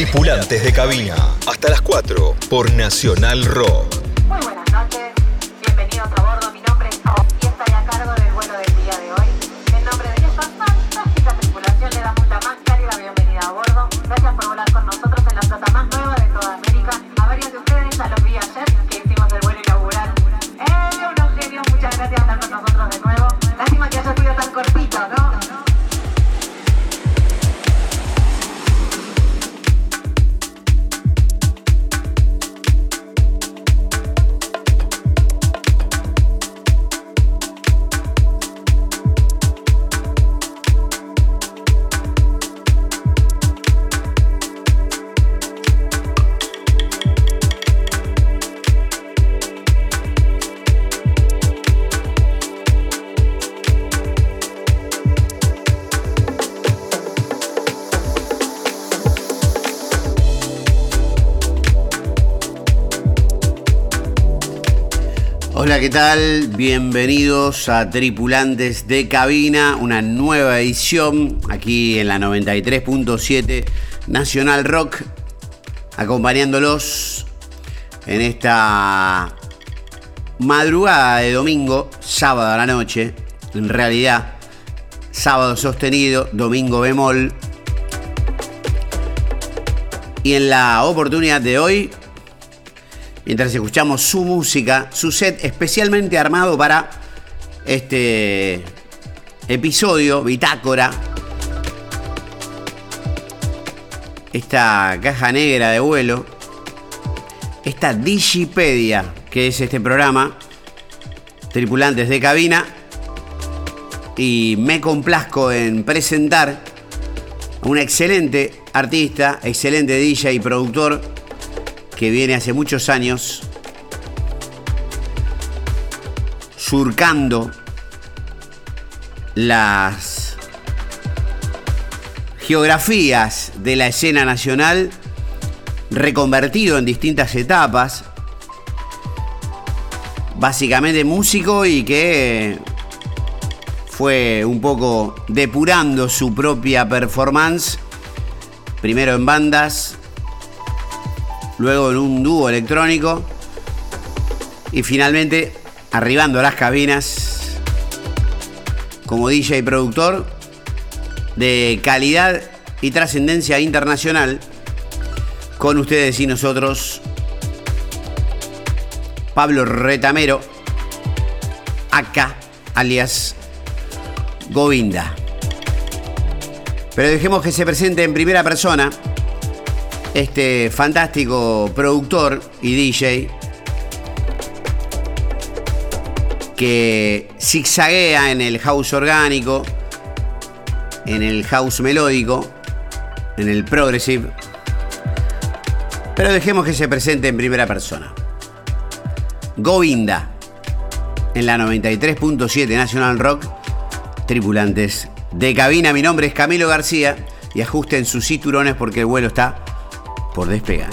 Tripulantes de cabina. Hasta las 4 por Nacional Rock. ¿Qué tal? Bienvenidos a Tripulantes de Cabina, una nueva edición aquí en la 93.7 Nacional Rock, acompañándolos en esta madrugada de domingo, sábado a la noche, en realidad, sábado sostenido, domingo bemol. Y en la oportunidad de hoy mientras escuchamos su música, su set especialmente armado para este episodio, bitácora. Esta caja negra de vuelo, esta Digipedia, que es este programa, tripulantes de cabina, y me complazco en presentar a un excelente artista, excelente DJ y productor, que viene hace muchos años surcando las geografías de la escena nacional, reconvertido en distintas etapas, básicamente músico y que fue un poco depurando su propia performance, primero en bandas, luego en un dúo electrónico y finalmente arribando a las cabinas como DJ y productor de calidad y trascendencia internacional con ustedes y nosotros Pablo Retamero acá alias Govinda. Pero dejemos que se presente en primera persona este fantástico productor y DJ que zigzaguea en el house orgánico, en el house melódico, en el progressive. Pero dejemos que se presente en primera persona. Govinda, en la 93.7 National Rock, tripulantes de cabina. Mi nombre es Camilo García y ajusten sus cinturones porque el vuelo está por despegar.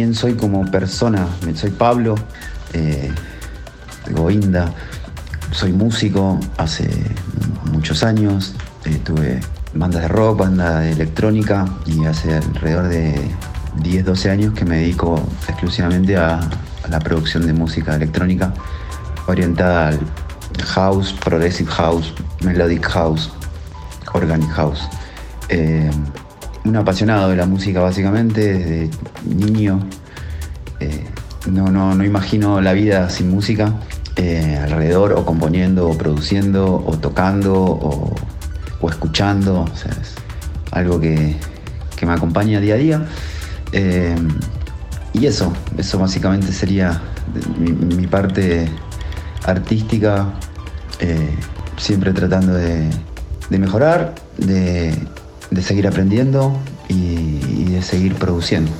¿Quién soy como persona? Soy Pablo eh, Govinda, soy músico hace muchos años, eh, tuve bandas de rock, banda de electrónica y hace alrededor de 10, 12 años que me dedico exclusivamente a, a la producción de música electrónica orientada al house, progressive house, melodic house, organic house. Eh, un apasionado de la música básicamente, desde niño. Eh, no, no, no imagino la vida sin música eh, alrededor, o componiendo, o produciendo, o tocando, o, o escuchando. Es algo que, que me acompaña día a día. Eh, y eso, eso básicamente sería mi, mi parte artística, siempre tratando de, de mejorar, de, de, seguir aprendiendo y, de seguir produciendo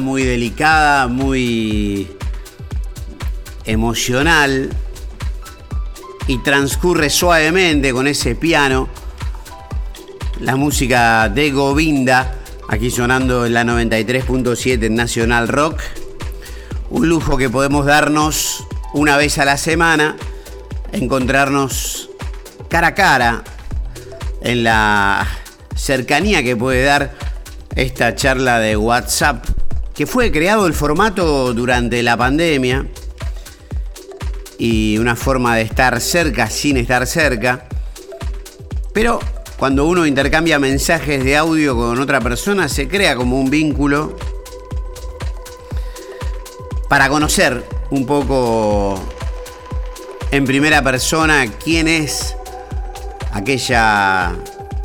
muy delicada, muy emocional y transcurre suavemente con ese piano. La música de Govinda, aquí sonando en la 93.7 en Nacional Rock. Un lujo que podemos darnos una vez a la semana, encontrarnos cara a cara en la cercanía que puede dar esta charla de WhatsApp, que fue creado el formato durante la pandemia y una forma de estar cerca sin estar cerca. Pero cuando uno intercambia mensajes de audio con otra persona, se crea como un vínculo para conocer un poco en primera persona quién es aquella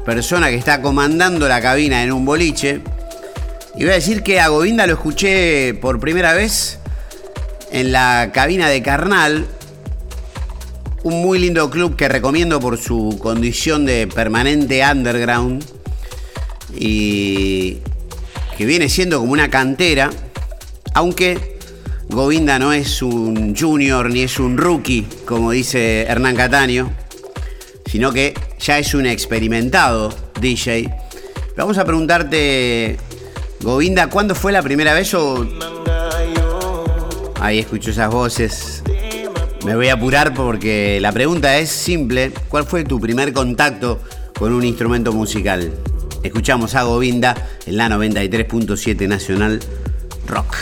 persona que está comandando la cabina en un boliche. Y voy a decir que a Govinda lo escuché por primera vez en la cabina de Carnal, un muy lindo club que recomiendo por su condición de permanente underground y que viene siendo como una cantera, aunque Govinda no es un junior ni es un rookie, como dice Hernán Cataño, sino que ya es un experimentado DJ. Vamos a preguntarte, Govinda, ¿cuándo fue la primera vez o... Ahí escucho esas voces. Me voy a apurar porque la pregunta es simple. ¿Cuál fue tu primer contacto con un instrumento musical? Escuchamos a Govinda en la 93.7 Nacional Rock.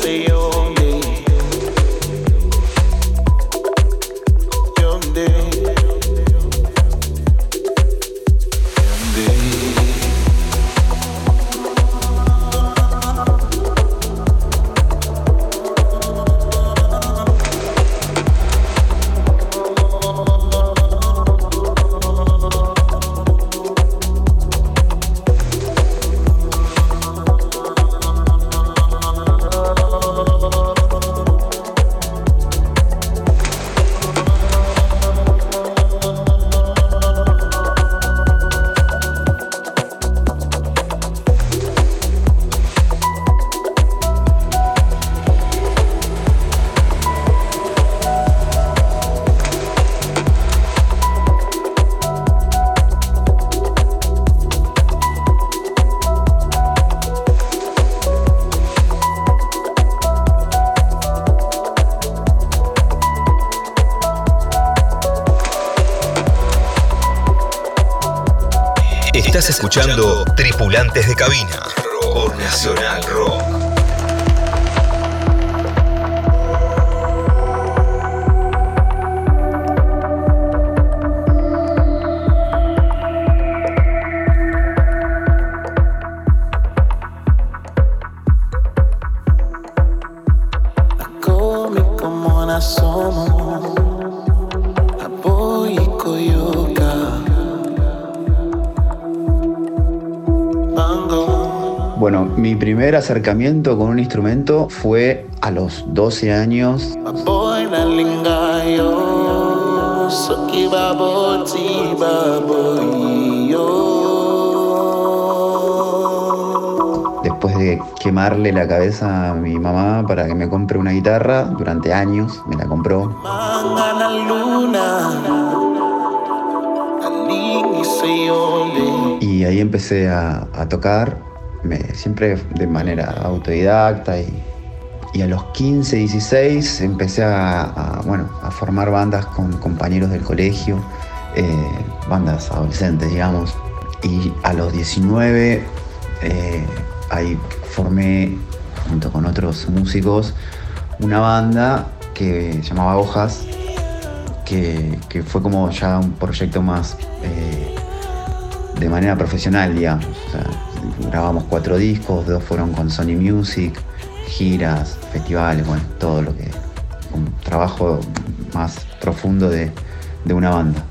escuchando Cabina primer acercamiento con un instrumento fue a los 12 años. Después de quemarle la cabeza a mi mamá para que me compre una guitarra, durante años me la compró. Y ahí empecé a, tocar, siempre de manera autodidacta y, a los 15, 16 empecé a, bueno, a formar bandas con compañeros del colegio, eh, bandas adolescentes, digamos. Y a los 19 eh, ahí formé, junto con otros músicos, una banda que llamaba Hojas, que, fue como ya un proyecto más eh, de manera profesional, digamos. Grabamos cuatro discos, dos fueron con Sony Music, giras, festivales, bueno, todo lo que. un trabajo más profundo de, una banda.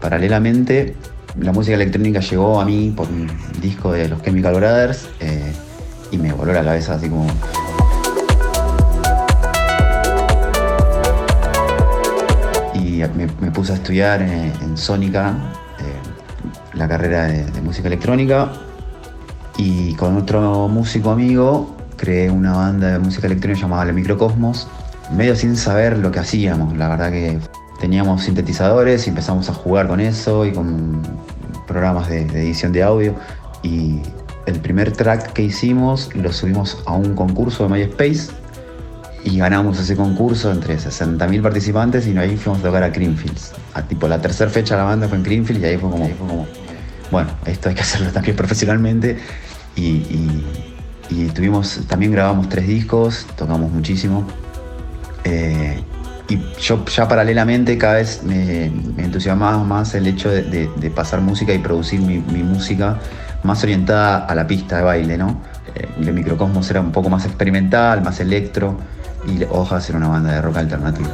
Paralelamente, la música electrónica llegó a mí por un disco de los Chemical Brothers eh, y me voló la cabeza así como. Y me, puse a estudiar en, en Sónica, la carrera de, música electrónica y con otro músico amigo creé una banda de música electrónica llamada El Microcosmos, medio sin saber lo que hacíamos, la verdad que teníamos sintetizadores y empezamos a jugar con eso y con programas de, edición de audio. Y el primer track que hicimos lo subimos a un concurso de MySpace y ganamos ese concurso entre 60.000 participantes y ahí fuimos a tocar a Greenfields. A tipo la tercera fecha de la banda fue en Greenfields y ahí fue como bueno, esto hay que hacerlo también profesionalmente y, tuvimos, también grabamos tres discos, tocamos muchísimo. Eh, y yo ya paralelamente cada vez me, entusiasmaba más el hecho de, pasar música y producir mi, música más orientada a la pista de baile, ¿no? Eh, el microcosmos era un poco más experimental, más electro, y Hojas era una banda de rock alternativa.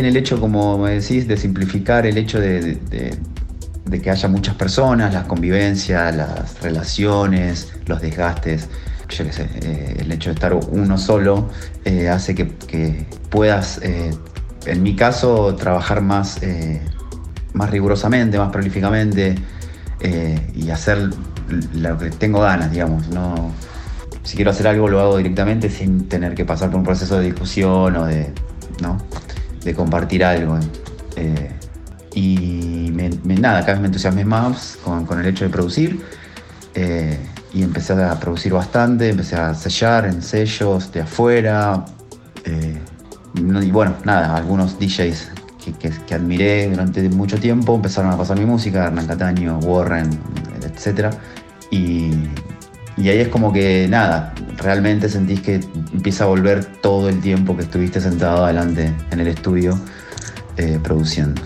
También el hecho, como me decís, de simplificar el hecho de, que haya muchas personas, la convivencia, las relaciones, los desgastes. Yo qué sé, eh, el hecho de estar uno solo eh, hace que, puedas, eh, en mi caso, trabajar más, más rigurosamente, más prolíficamente y hacer lo que tengo ganas, digamos. No, si quiero hacer algo lo hago directamente sin tener que pasar por un proceso de discusión o de. De compartir algo. Eh, y me, nada, cada vez me entusiasmé más con, el hecho de producir. Eh, y empecé a producir bastante, empecé a sellar en sellos de afuera. Eh, y bueno, nada, algunos DJs que, que, admiré durante mucho tiempo empezaron a pasar mi música, Hernán Cataño, Warren, etc. Y, y ahí es como que nada, realmente sentís que empieza a volver todo el tiempo que estuviste sentado adelante en el estudio eh, produciendo.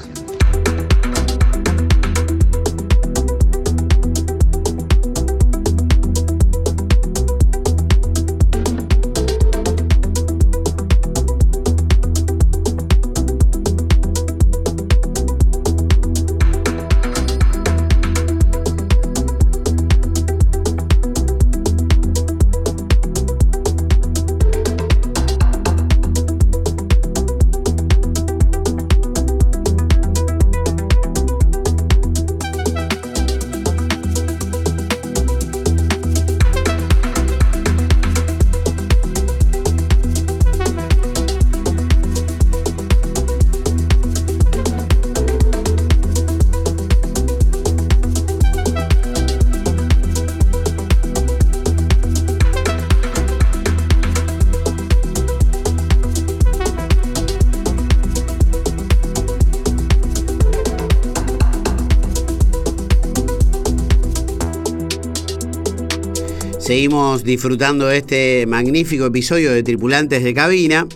Disfrutando de este magnífico episodio de Tripulantes de Cabina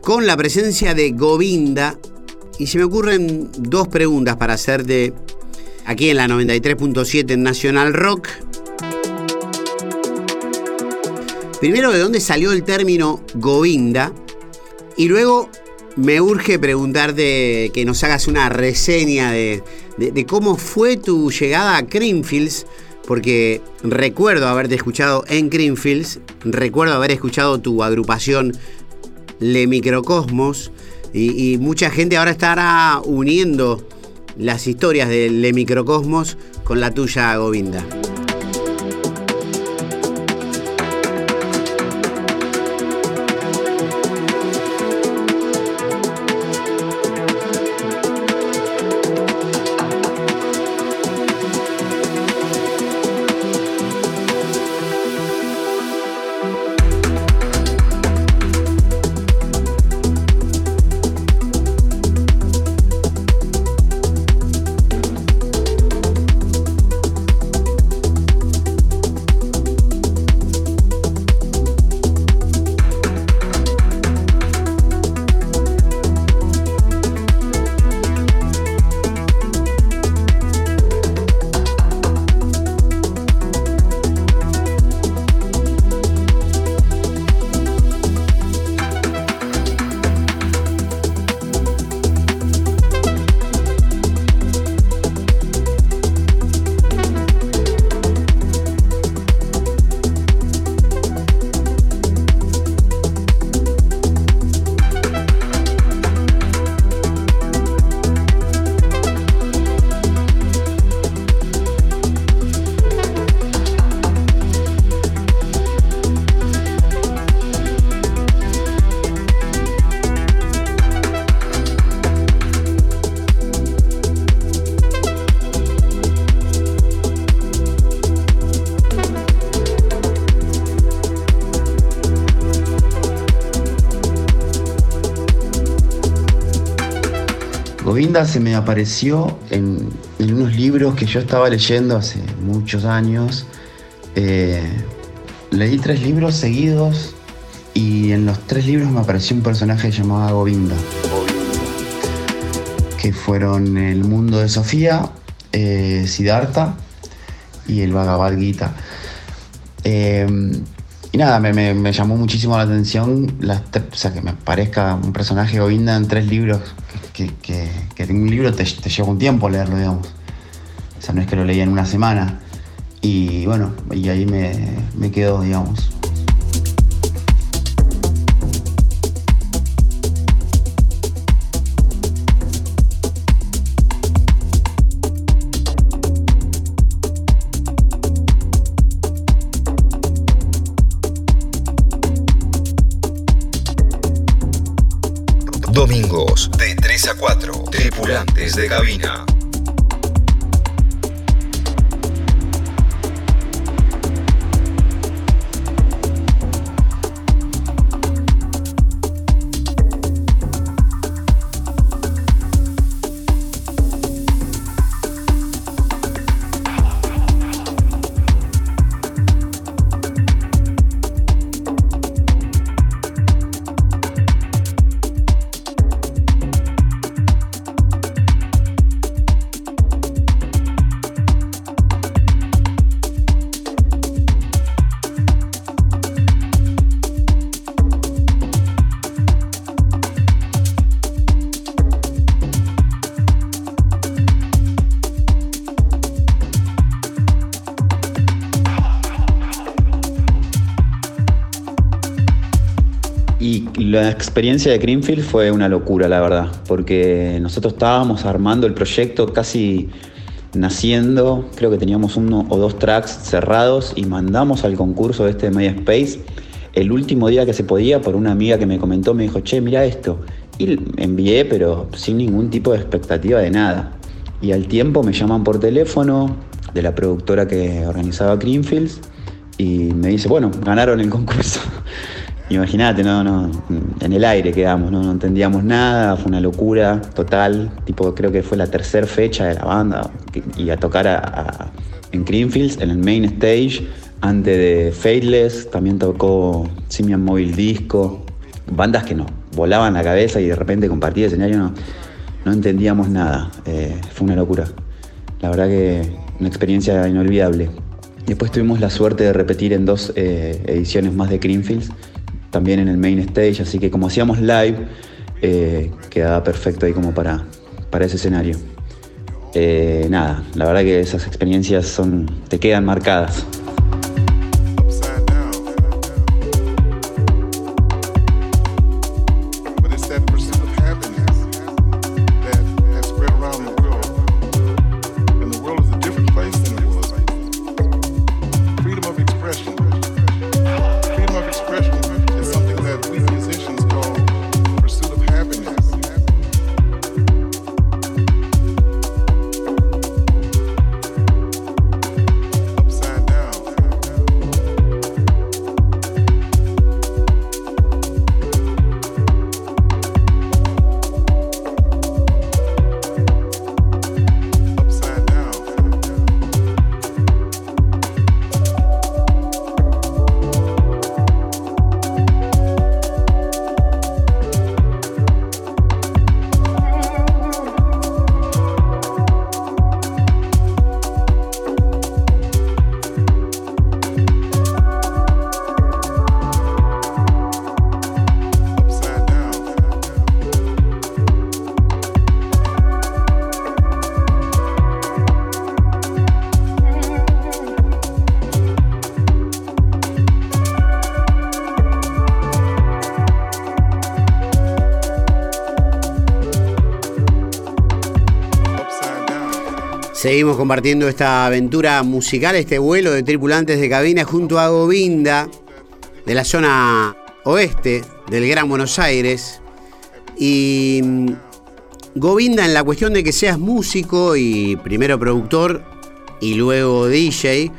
con la presencia de Govinda y se me ocurren dos preguntas para hacerte aquí en la 93.7 en Nacional Rock. Primero, ¿de dónde salió el término Govinda? Y luego me urge preguntarte que nos hagas una reseña de, de cómo fue tu llegada a Creamfields porque recuerdo haberte escuchado en Greenfields, recuerdo haber escuchado tu agrupación Le Microcosmos y, mucha gente ahora estará uniendo las historias de Le Microcosmos con la tuya, Govinda. Se me apareció en, unos libros que yo estaba leyendo hace muchos años. Eh, leí tres libros seguidos y en los tres libros me apareció un personaje llamado Govinda. Que fueron El mundo de Sofía, eh, Siddhartha y el Bhagavad Gita. Eh, y nada, me, llamó muchísimo la atención o sea, que me parezca un personaje Govinda en tres libros que, que, un libro te, lleva un tiempo leerlo, digamos. O sea, no es que lo leí en una semana. Y bueno, y ahí me, me quedo, digamos. A 4. Tripulantes de cabina. Experiencia de Greenfield fue una locura, la verdad, porque nosotros estábamos armando el proyecto casi naciendo, creo que teníamos uno o dos tracks cerrados y mandamos al concurso este de MySpace el último día que se podía por una amiga que me comentó, me dijo, che, mira esto. Y envié, pero sin ningún tipo de expectativa de nada. Y al tiempo me llaman por teléfono de la productora que organizaba Greenfields y me dice, bueno, ganaron el concurso. Imagínate, no, no, en el aire quedamos, no, no entendíamos nada, fue una locura total. Tipo, creo que fue la tercera fecha de la banda y a tocar a- en Greenfields, en el main stage, antes de Faithless, también tocó Simian Mobile Disco, bandas que nos volaban la cabeza y de repente compartí el escenario, no, no entendíamos nada, Eh, fue una locura. La verdad que una experiencia inolvidable. Después tuvimos la suerte de repetir en dos eh, ediciones más de Greenfields, también en el main stage, así que como hacíamos live, eh, quedaba perfecto ahí como para, para ese escenario. Eh, nada, la verdad que esas experiencias son, te quedan marcadas. Seguimos compartiendo esta aventura musical, este vuelo de tripulantes de cabina junto a Govinda de la zona oeste del Gran Buenos Aires. Y mm, Govinda en la cuestión de que seas músico y primero productor y luego DJ,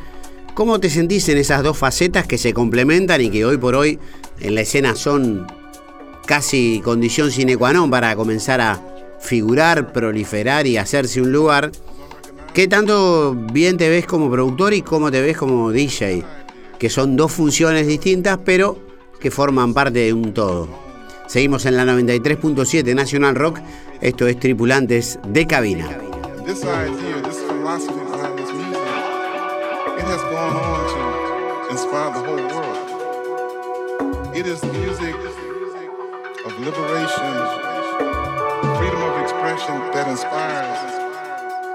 ¿cómo te sentís en esas dos facetas que se complementan y que hoy por hoy en la escena son casi condición sine qua non para comenzar a figurar, proliferar y hacerse un lugar? ¿Qué tanto bien te ves como productor y cómo te ves como DJ? Que son dos funciones distintas, pero que forman parte de un todo. Seguimos en la 93.7 National Rock. Esto es Tripulantes de Cabina. It is music of liberation, freedom of expression that inspires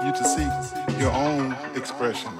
you to seek your own expression.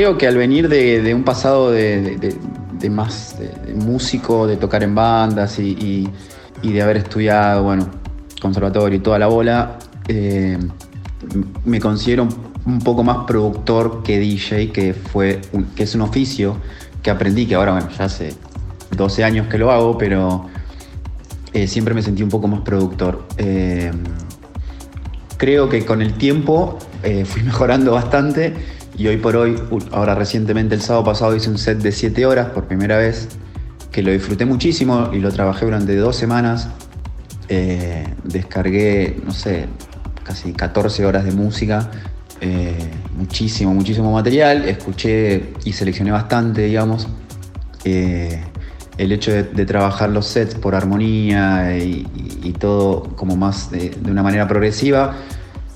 Creo que al venir de, un pasado de, más músico, de tocar en bandas y, de haber estudiado, bueno, conservatorio y toda la bola, eh, me considero un poco más productor que DJ, que, fue que es un oficio que aprendí, que ahora, bueno, ya hace 12 años que lo hago, pero eh, siempre me sentí un poco más productor. Eh, creo que con el tiempo fui mejorando bastante y hoy por hoy, ahora recientemente el sábado pasado hice un set de 7 horas por primera vez, que lo disfruté muchísimo y lo trabajé durante dos semanas. Eh, descargué, no sé, casi 14 horas de música, eh, muchísimo, muchísimo material. Escuché y seleccioné bastante, digamos. Eh, el hecho de, trabajar los sets por armonía y, todo como más de, una manera progresiva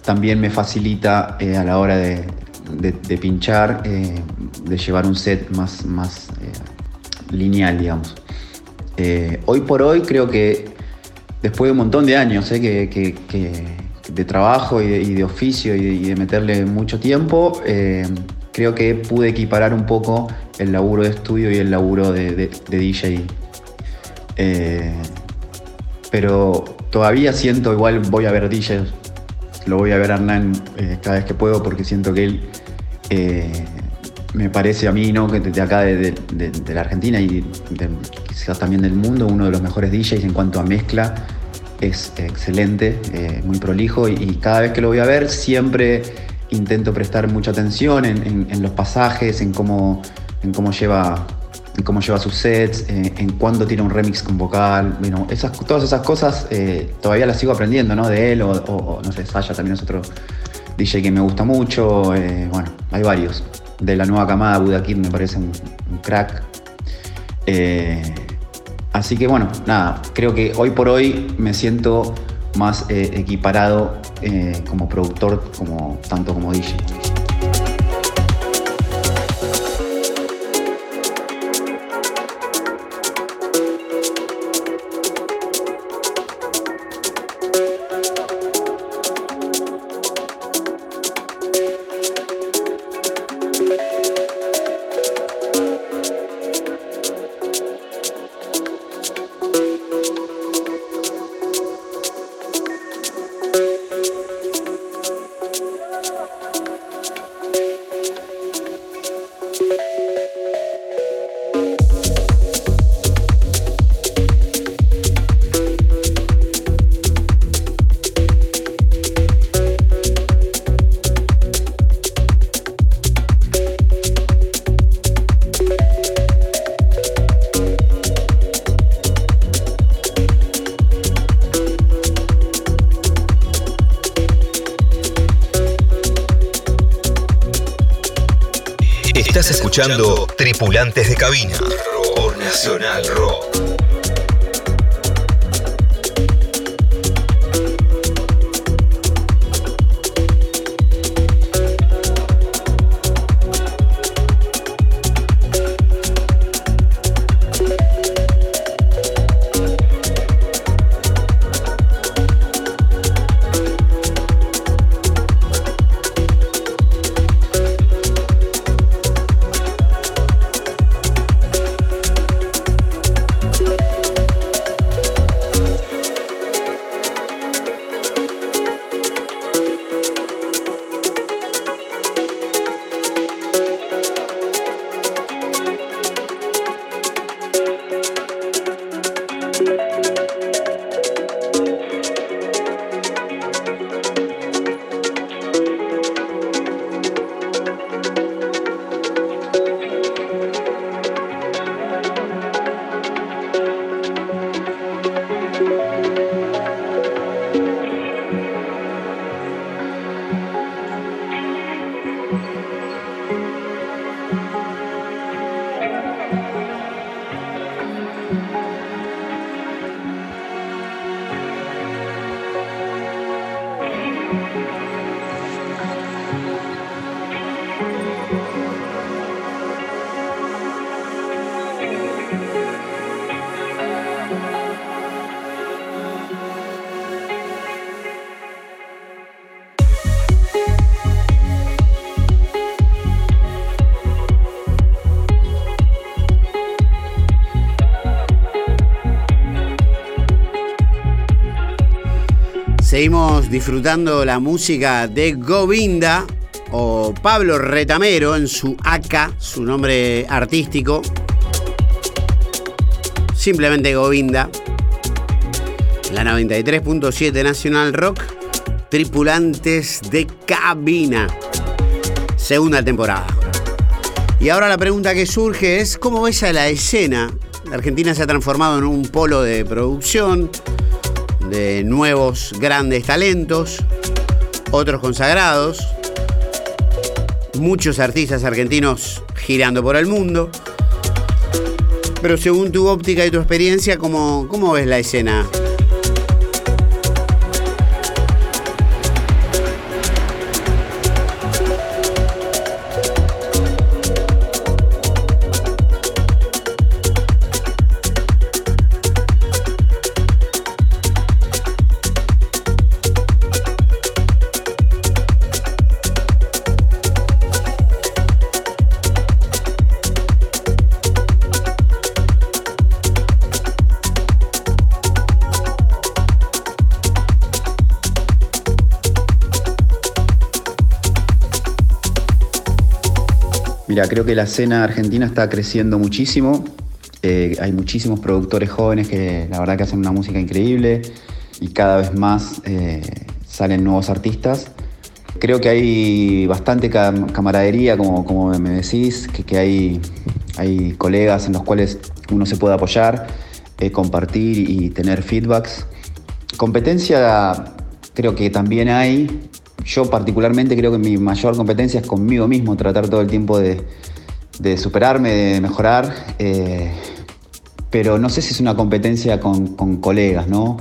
también me facilita a la hora de, de, pinchar, eh, de llevar un set más, más eh, lineal, digamos. Eh, hoy por hoy creo que después de un montón de años que, de trabajo y de, oficio y de, meterle mucho tiempo, creo que pude equiparar un poco el laburo de estudio y el laburo de, DJ. pero todavía siento, igual voy a ver DJs lo voy a ver a Hernán eh, cada vez que puedo porque siento que él eh, me parece a mí, ¿no? que de acá de, la Argentina y quizás también del mundo, uno de los mejores DJs en cuanto a mezcla. Es excelente, eh, muy prolijo y, cada vez que lo voy a ver siempre intento prestar mucha atención en, los pasajes, en cómo, en cómo lleva en cómo lleva sus sets, en cuándo tiene un remix con vocal. Bueno, esas, todas esas cosas eh, todavía las sigo aprendiendo, ¿no? De él o, no sé, Saya también es otro DJ que me gusta mucho. Eh, bueno, hay varios. De la nueva camada, Buda Kid me parece un, crack. Eh, así que bueno, nada, creo que hoy por hoy me siento más equiparado como productor, como, tanto como DJ. Escuchando Tripulantes de Cabina. Seguimos disfrutando la música de Govinda o Pablo Retamero en su AK, su nombre artístico. Simplemente Govinda. La 93.7 Nacional Rock. Tripulantes de cabina. Segunda temporada. Y ahora la pregunta que surge es, ¿cómo ves a la escena? La Argentina se ha transformado en un polo de producción, de nuevos grandes talentos, otros consagrados, muchos artistas argentinos girando por el mundo. Pero según tu óptica y tu experiencia, ¿cómo, cómo ves la escena? Mira, creo que la escena argentina está creciendo muchísimo. Eh, hay muchísimos productores jóvenes que la verdad que hacen una música increíble y cada vez más eh, salen nuevos artistas. Creo que hay bastante camaradería, como, me decís, que, hay colegas en los cuales uno se puede apoyar, eh, compartir y tener feedbacks. Competencia creo que también hay, yo particularmente creo que mi mayor competencia es conmigo mismo, tratar todo el tiempo de, superarme, de mejorar, eh, pero no sé si es una competencia con, colegas, ¿no?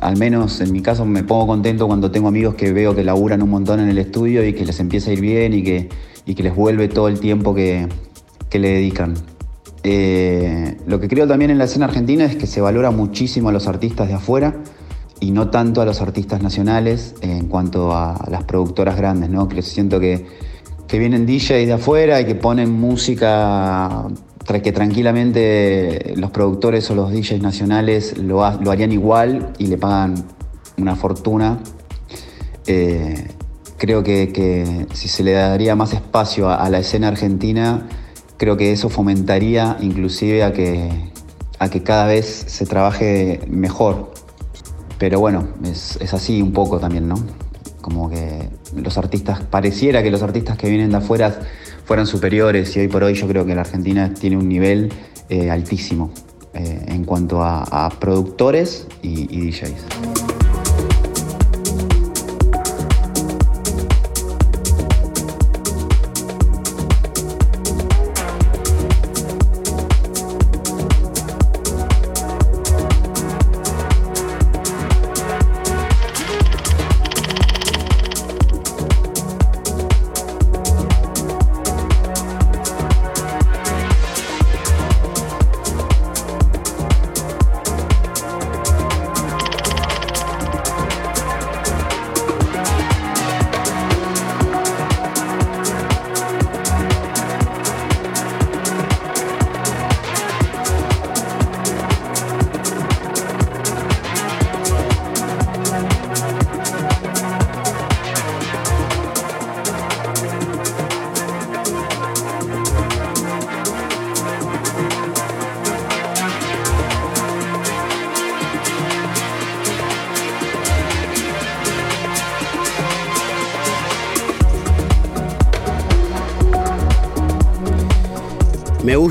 Al menos en mi caso me pongo contento cuando tengo amigos que veo que laburan un montón en el estudio y que les empieza a ir bien y que, que les vuelve todo el tiempo que, le dedican. Eh, lo que creo también en la escena argentina es que se valora muchísimo a los artistas de afuera y no tanto a los artistas nacionales en cuanto a las productoras grandes, ¿no? Que siento que, que vienen DJs de afuera y que ponen música que tranquilamente los productores o los DJs nacionales lo, harían igual y le pagan una fortuna. Eh, creo que, si se le daría más espacio a, la escena argentina, creo que eso fomentaría inclusive a que, a que cada vez se trabaje mejor pero bueno, es, así un poco también, ¿no? Como que los artistas, pareciera que los artistas que vienen de afuera fueran superiores y hoy por hoy yo creo que la Argentina tiene un nivel eh, altísimo eh, en cuanto a, productores y DJs.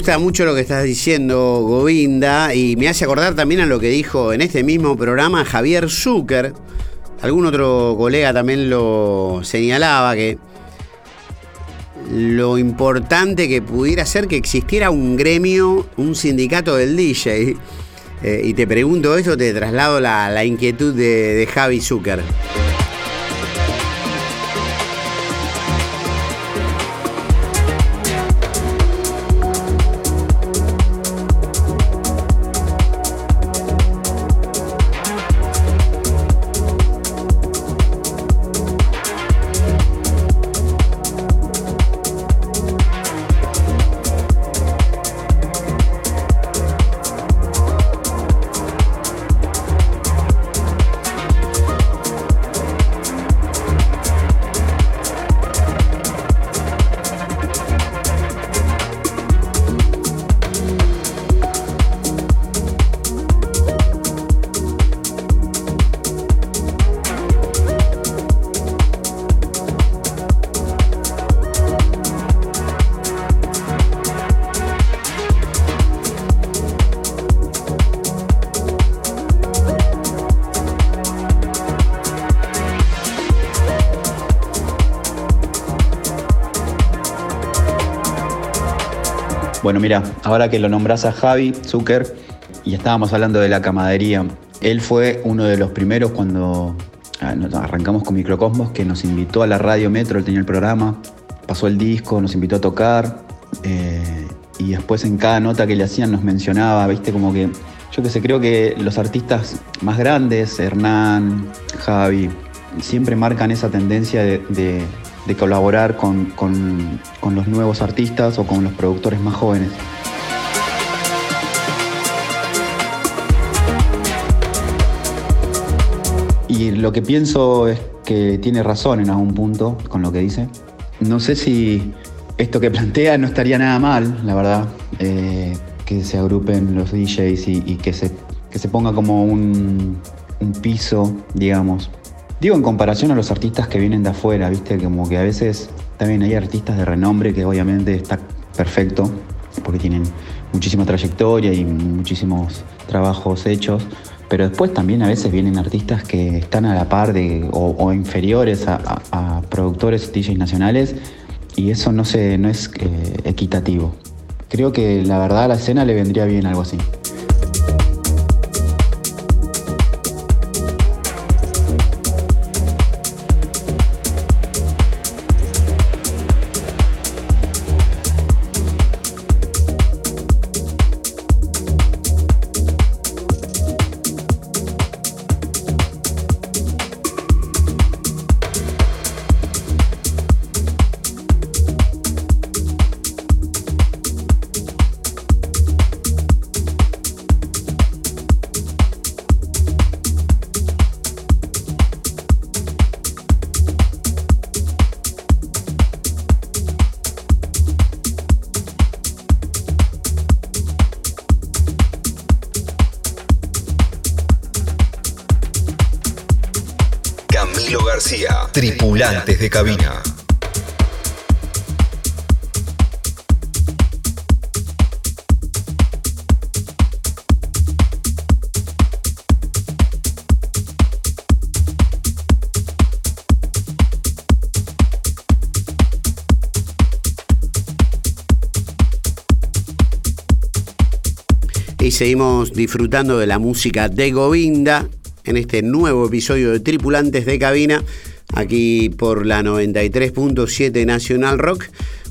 Gusta mucho lo que estás diciendo, Govinda, y me hace acordar también a lo que dijo en este mismo programa Javier Zucker. Algún otro colega también lo señalaba que lo importante que pudiera ser que existiera un gremio, un sindicato del DJ. Eh, y te pregunto esto, te traslado la, inquietud de, de Javi Zucker. Bueno, mira, ahora que lo nombras a Javi Zucker y estábamos hablando de la camadería, él fue uno de los primeros cuando ah, arrancamos con Microcosmos que nos invitó a la radio Metro, él tenía el programa, pasó el disco, nos invitó a tocar eh, y después en cada nota que le hacían nos mencionaba, viste, como que yo que sé, creo que los artistas más grandes, Hernán, Javi, siempre marcan esa tendencia de, colaborar con, los nuevos artistas o con los productores más jóvenes. Y lo que pienso es que tiene razón en algún punto con lo que dice. No sé si esto que plantea no estaría nada mal, la verdad, eh, que se agrupen los DJs y, que, se, que se ponga como un, un piso, digamos, Digo en comparación a los artistas que vienen de afuera, viste, como que a veces también hay artistas de renombre que obviamente está perfecto, porque tienen muchísima trayectoria y muchísimos trabajos hechos, pero después también a veces vienen artistas que están a la par de, o, inferiores a, productores DJs nacionales y eso no, se, no es eh, equitativo. Creo que la verdad a la escena le vendría bien algo así. De cabina. Y seguimos disfrutando de la música de Govinda en este nuevo episodio de Tripulantes de Cabina aquí por la 93.7 Nacional Rock.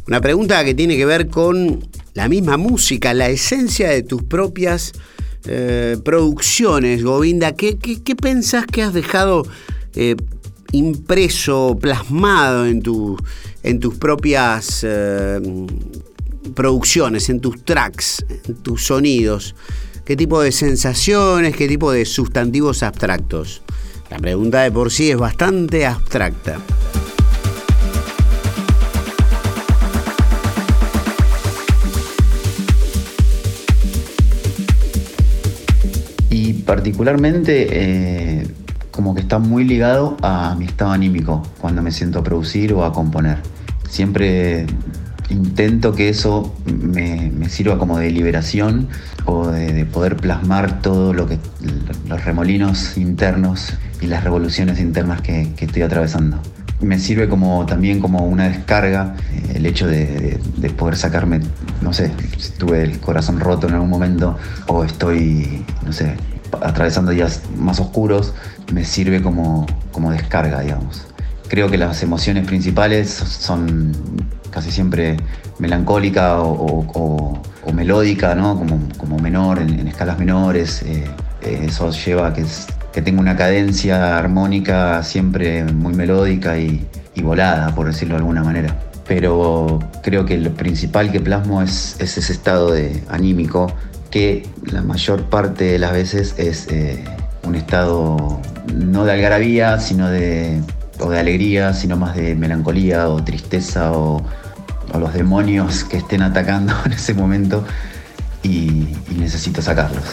Una pregunta que tiene que ver con la misma música, la esencia de tus propias eh, producciones, Govinda. ¿Qué, qué, pensás que has dejado eh, impreso, plasmado en, tu, en tus propias eh, producciones, en tus tracks, en tus sonidos? ¿Qué tipo de sensaciones, qué tipo de sustantivos abstractos? La pregunta de por sí es bastante abstracta. Y particularmente eh, como que está muy ligado a mi estado anímico cuando me siento a producir o a componer. Siempre intento que eso me, sirva como de liberación o de, poder plasmar todo lo que los remolinos internos las revoluciones internas que, estoy atravesando. Me sirve como también como una descarga eh, el hecho de, poder sacarme, no sé, si tuve el corazón roto en algún momento o estoy, no sé, atravesando días más oscuros, me sirve como, como descarga, digamos. Creo que las emociones principales son casi siempre melancólica o, melódica, ¿no? como, menor, en, escalas menores. Eh, eh, eso lleva a que, que tenga una cadencia armónica siempre muy melódica y, volada, por decirlo de alguna manera. Pero creo que lo principal que plasmo es, ese estado de anímico que la mayor parte de las veces es eh, un estado no de algarabía, sino de, o de alegría, sino más de melancolía o tristeza o, o los demonios que estén atacando en ese momento y, y necesito sacarlos.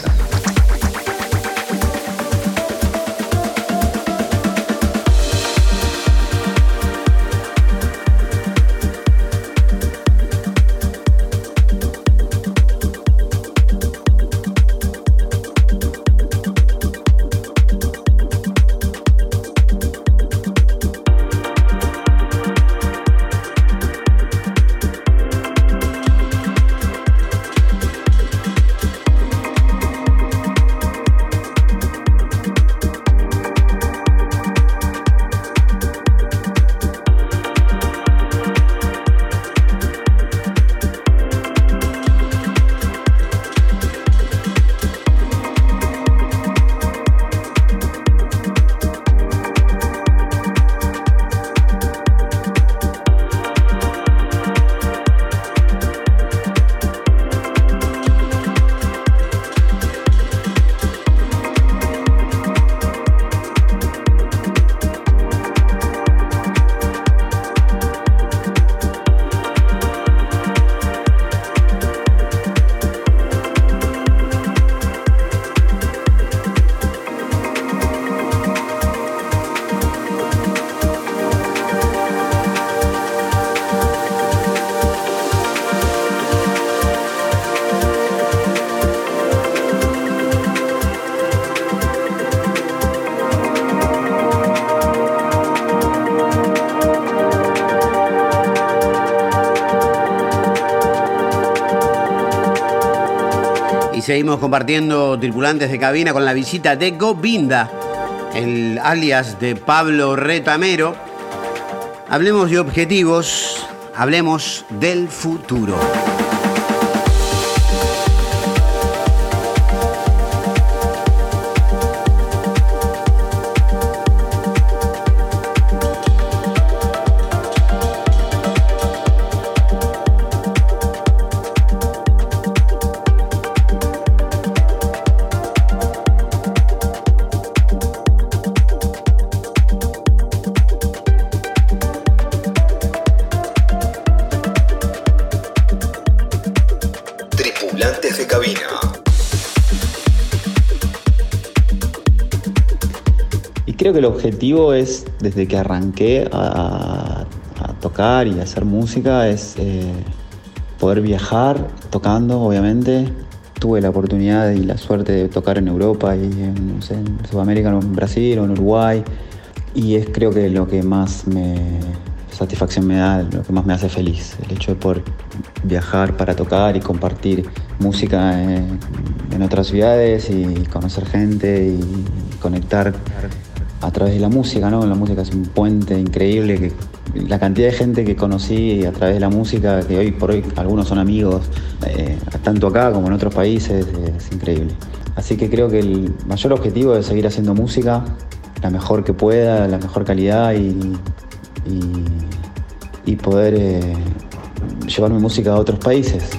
Seguimos compartiendo tripulantes de cabina con la visita de Govinda, el alias de Pablo Retamero. Hablemos de objetivos, hablemos del futuro. El objetivo es, desde que arranqué a, tocar y hacer música, es eh, poder viajar tocando, obviamente. Tuve la oportunidad y la suerte de tocar en Europa y en, no en Sudamérica, en Brasil o en Uruguay. Y es creo que lo que más me satisfacción me da, lo que más me hace feliz, el hecho de poder viajar para tocar y compartir música en otras ciudades y conocer gente y conectar a través de la música, ¿no? La música es un puente increíble que la cantidad de gente que conocí a través de la música, que hoy por hoy algunos son amigos, eh, tanto acá como en otros países, es increíble. Así que creo que el mayor objetivo es seguir haciendo música, la mejor que pueda, la mejor calidad y, y, poder eh, llevar mi música a otros países.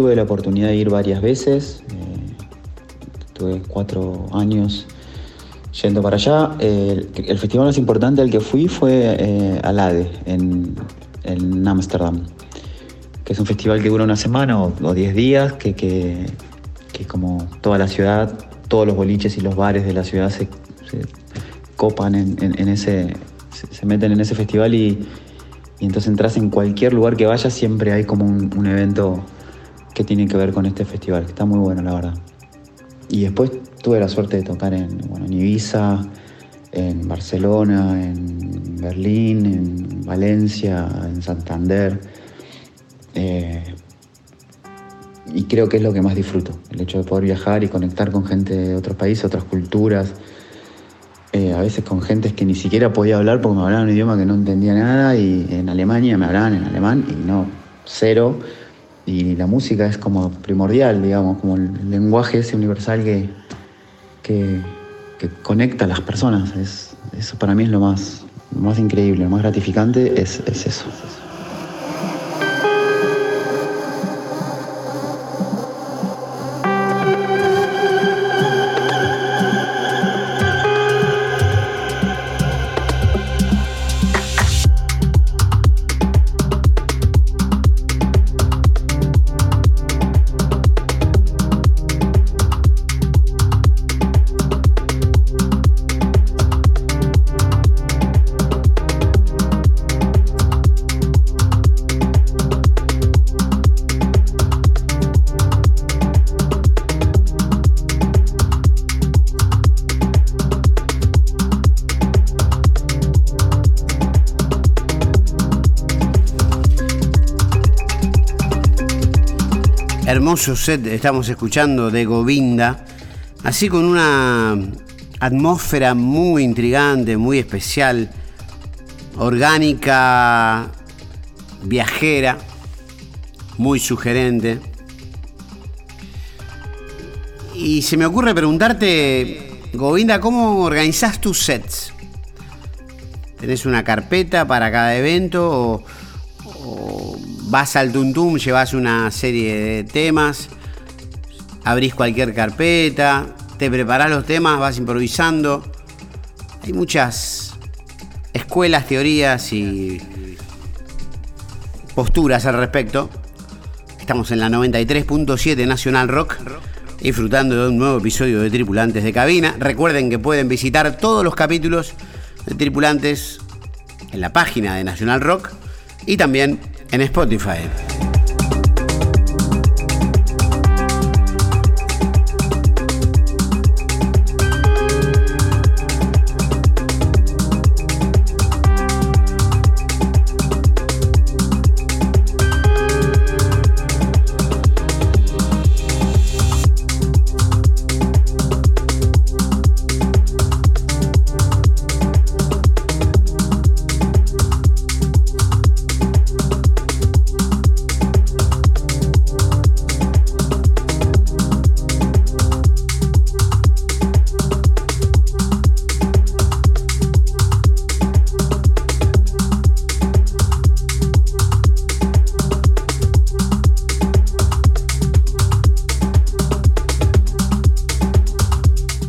Tuve la oportunidad de ir varias veces. eh, tuve cuatro años yendo para allá. Eh, el, festival más importante al que fui fue eh, al ADE, en, en que es un festival que dura una semana o, o diez días, que, que, que como toda la ciudad, todos los boliches y los bares de la ciudad se, se copan en, en- ese, se, se meten en ese festival y, entonces entras en cualquier lugar que vayas, siempre hay como un evento que tiene que ver con este festival, que está muy bueno, la verdad. Y después tuve la suerte de tocar en Ibiza, en Barcelona, en Berlín, en Valencia, en Santander. Eh, y creo que es lo que más disfruto, el hecho de poder viajar y conectar con gente de otros países, otras culturas. Eh, a veces con gentes que ni siquiera podía hablar porque me hablaban un idioma que no entendía nada y en Alemania me hablaban en alemán y no, cero. Y la música es como primordial, digamos, como el lenguaje ese universal que, que, conecta a las personas. Es, eso para mí es lo más, lo más increíble, lo más gratificante es, es eso. Set estamos escuchando de Govinda, así con una atmósfera muy intrigante, muy especial, orgánica, viajera, muy sugerente. Y se me ocurre preguntarte, Govinda, ¿cómo organizás tus sets? ¿Tenés una carpeta para cada evento vas al tuntum, llevas una serie de temas, abrís cualquier carpeta, te preparás los temas, vas improvisando? Hay muchas escuelas, teorías y posturas al respecto. estamos en la 93.7 Nacional Rock, disfrutando de un nuevo episodio de Tripulantes de Cabina. Recuerden que pueden visitar todos los capítulos de Tripulantes en la página de Nacional Rock y también en Spotify.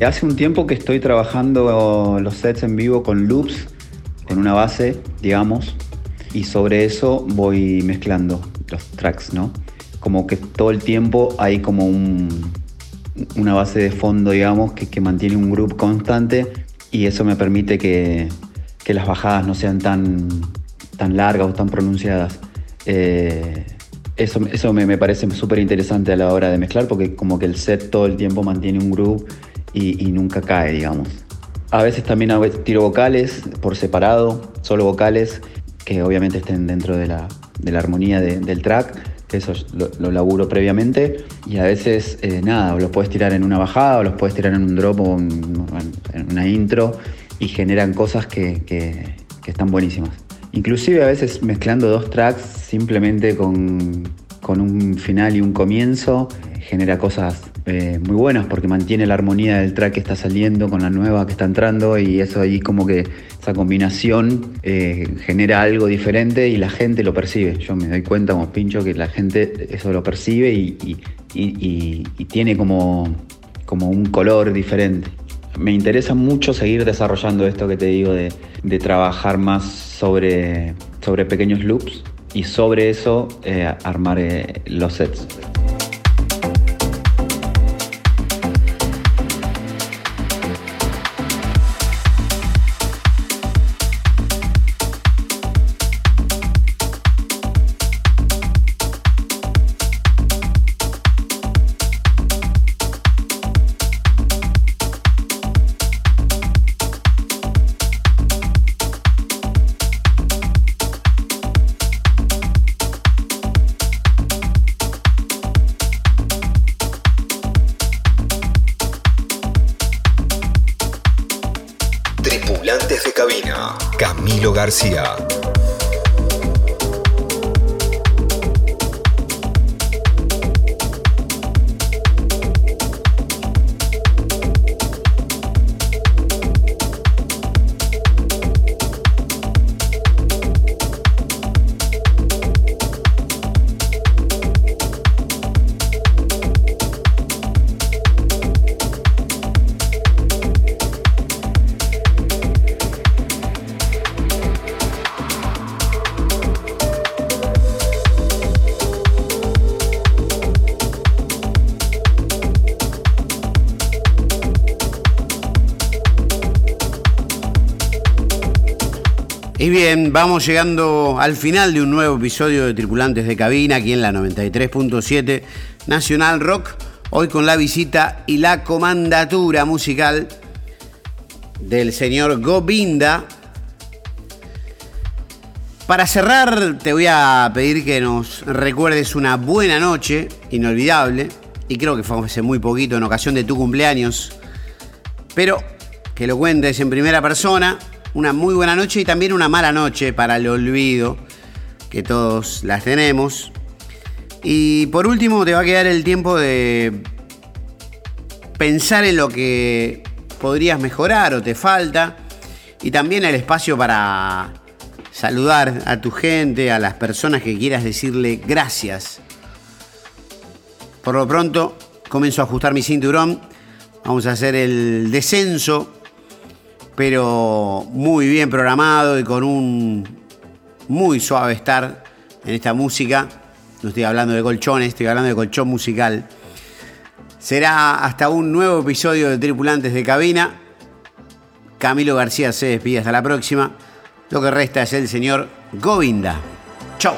Hace un tiempo que estoy trabajando los sets en vivo con loops, con una base, digamos, y sobre eso voy mezclando los tracks, ¿no? Como que todo el tiempo hay como un, una base de fondo, digamos, que, mantiene un groove constante y eso me permite que, las bajadas no sean tan, tan largas o tan pronunciadas. Eh, eso, eso me, me parece súper interesante a la hora de mezclar porque como que el set todo el tiempo mantiene un groove y, nunca cae, digamos. A veces también tiro vocales por separado, solo vocales, que obviamente estén dentro de la, de la armonía del track, eso lo, laburo previamente. Y a veces, eh, nada, los puedes tirar en una bajada, o los puedes tirar en un drop o en, una intro, y generan cosas que, que, que, están buenísimas. Inclusive a veces mezclando dos tracks simplemente con, con un final y un comienzo, genera cosas eh, muy buenas porque mantiene la armonía del track que está saliendo con la nueva que está entrando y eso ahí como que esa combinación eh, genera algo diferente y la gente lo percibe. Yo me doy cuenta como pincho que la gente eso lo percibe y, tiene como, como un color diferente. Me interesa mucho seguir desarrollando esto que te digo de, trabajar más sobre, sobre pequeños loops y sobre eso eh, armar los sets. García. Y bien, vamos llegando al final de un nuevo episodio de Tripulantes de Cabina, aquí en la 93.7 Nacional Rock. Hoy con la visita y la comandatura musical del señor Govinda. Para cerrar, te voy a pedir que nos recuerdes una buena noche, inolvidable, y creo que fue hace muy poquito en ocasión de tu cumpleaños, pero que lo cuentes en primera persona una muy buena noche y también una mala noche para el olvido, que todos las tenemos. Y por último te va a quedar el tiempo de pensar en lo que podrías mejorar o te falta. Y también el espacio para saludar a tu gente, a las personas que quieras decirle gracias. Por lo pronto, comienzo a ajustar mi cinturón. Vamos a hacer el descenso pero muy bien programado y con un muy suave estar en esta música no estoy hablando de colchones, estoy hablando de colchón musical. Será hasta un nuevo episodio de Tripulantes de Cabina. Camilo García se despide hasta la próxima. Lo que resta es el señor Govinda. Chau.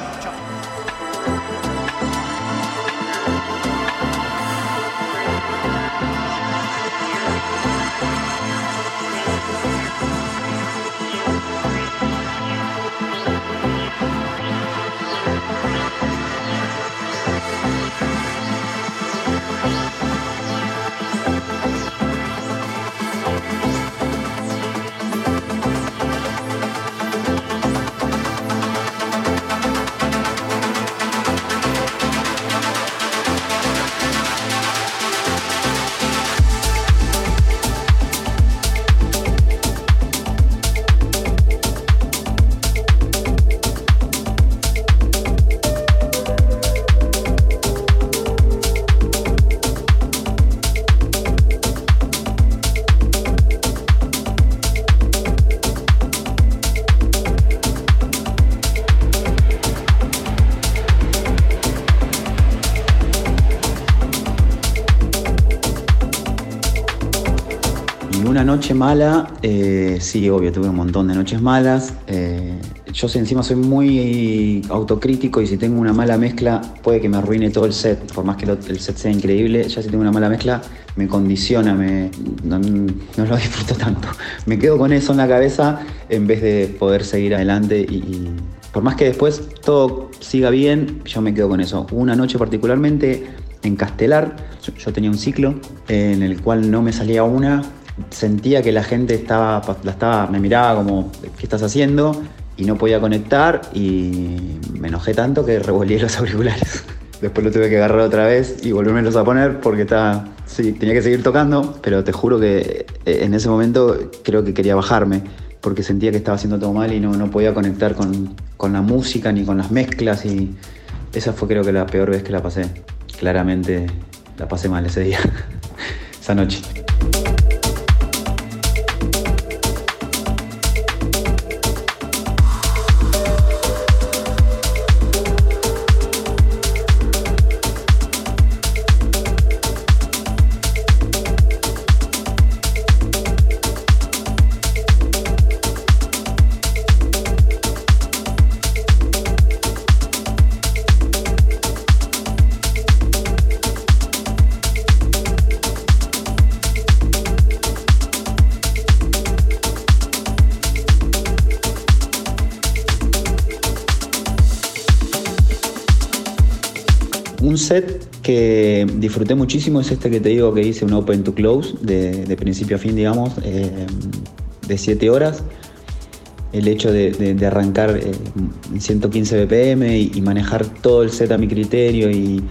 Noche mala, eh, sí, obvio, tuve un montón de noches malas. Eh, yo encima soy muy autocrítico y si tengo una mala mezcla puede que me arruine todo el set, por más que el set sea increíble, ya si tengo una mala mezcla me condiciona, me, no, lo disfruto tanto. Me quedo con eso en la cabeza en vez de poder seguir adelante y, y por más que después todo siga bien, yo me quedo con eso. Una noche particularmente en Castelar, yo, yo tenía un ciclo en el cual no me salía una, sentía que la gente estaba, me miraba como, ¿qué estás haciendo? Y no podía conectar y me enojé tanto que revolví los auriculares. Después lo tuve que agarrar otra vez y volvérmelos a poner porque estaba, sí, tenía que seguir tocando, pero te juro que eh, en ese momento creo que quería bajarme porque sentía que estaba haciendo todo mal y no, no podía conectar con, con la música ni con las mezclas y esa fue creo que la peor vez que la pasé. Claramente la pasé mal ese día, esa noche. Un set que disfruté muchísimo es este que te digo que hice, un Open to Close, de, principio a fin, digamos, eh, de 7 horas. El hecho de, arrancar en 115 BPM y, manejar todo el set a mi criterio y,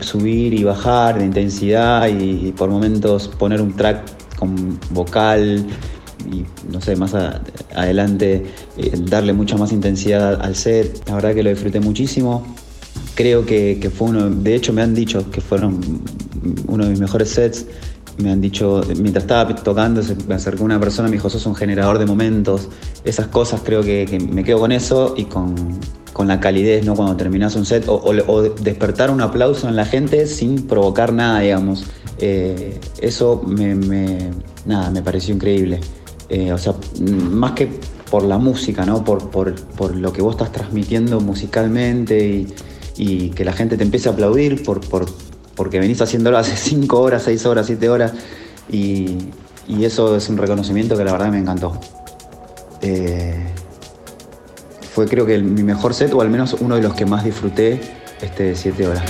subir y bajar de intensidad y, por momentos poner un track con vocal y no sé, más adelante eh, darle mucha más intensidad al set. La verdad que lo disfruté muchísimo. Creo que, fue uno, de hecho me han dicho que fueron uno de mis mejores sets. Me han dicho, mientras estaba tocando, se me acercó una persona me dijo, sos un generador de momentos. Esas cosas creo que, me quedo con eso y con, con la calidez, ¿no? Cuando terminas un set o, despertar un aplauso en la gente sin provocar nada, digamos. Eh, eso me, nada, me pareció increíble. Eh, o sea, más que por la música, ¿no? Por, por, por lo que vos estás transmitiendo musicalmente y, y que la gente te empiece a aplaudir por, por, porque venís haciéndolo hace 5 horas, 6 horas, 7 horas y, y eso es un reconocimiento que la verdad me encantó. Eh, fue creo que mi mejor set o al menos uno de los que más disfruté este 7 horas.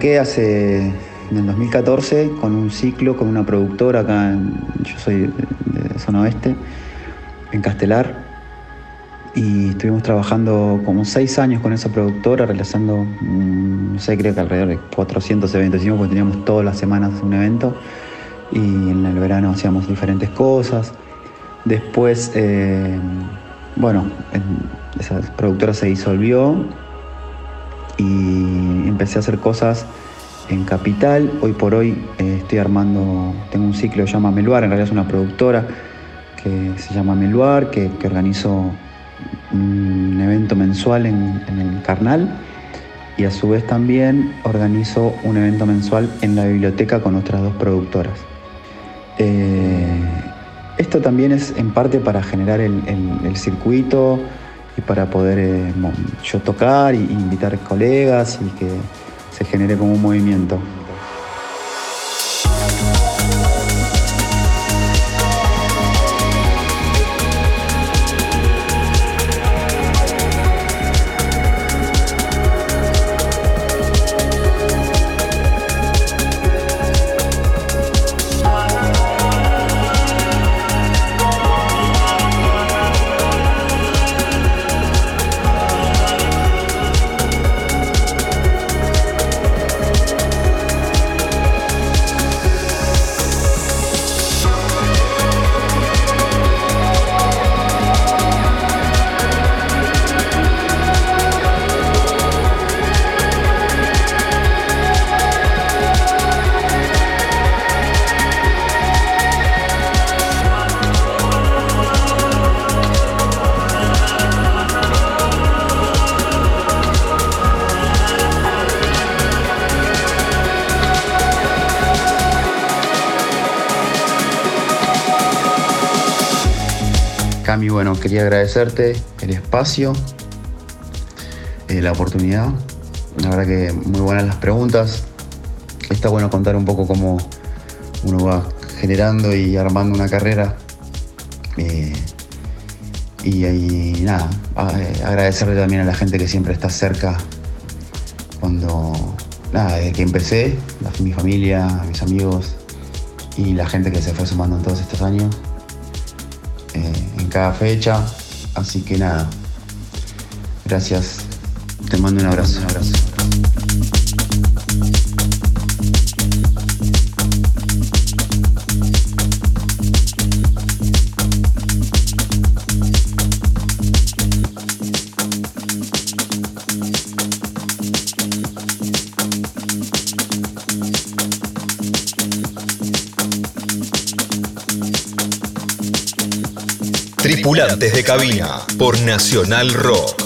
Arranqué hace, en el 2014, con un ciclo, con una productora acá, en, yo soy de zona oeste, en Castelar, y estuvimos trabajando como seis años con esa productora, realizando, mm, no sé, creo que alrededor de 400 eventos, hicimos porque teníamos todas las semanas un evento y en el verano hacíamos diferentes cosas. Después, eh, bueno, esa productora se disolvió y empecé a hacer cosas en Capital. Hoy por hoy eh, estoy armando, tengo un ciclo que se llama Meluar, en realidad es una productora que se llama Meluar, que, que organizo un evento mensual en, el Carnal y a su vez también organizo un evento mensual en la biblioteca con otras dos productoras. Eh, esto también es en parte para generar el, circuito y para poder eh, yo tocar e invitar colegas y que se genere como un movimiento. Quería agradecerte el espacio, eh, la oportunidad. La verdad que muy buenas las preguntas. Está bueno contar un poco cómo uno va generando y armando una carrera. Eh, y, y, nada, eh, agradecerle también a la gente que siempre está cerca cuando, nada, desde que empecé, mi familia, mis amigos y la gente que se fue sumando en todos estos años cada fecha. Así que nada, gracias. Te mando un abrazo. Tripulantes de cabina por Nacional Rock.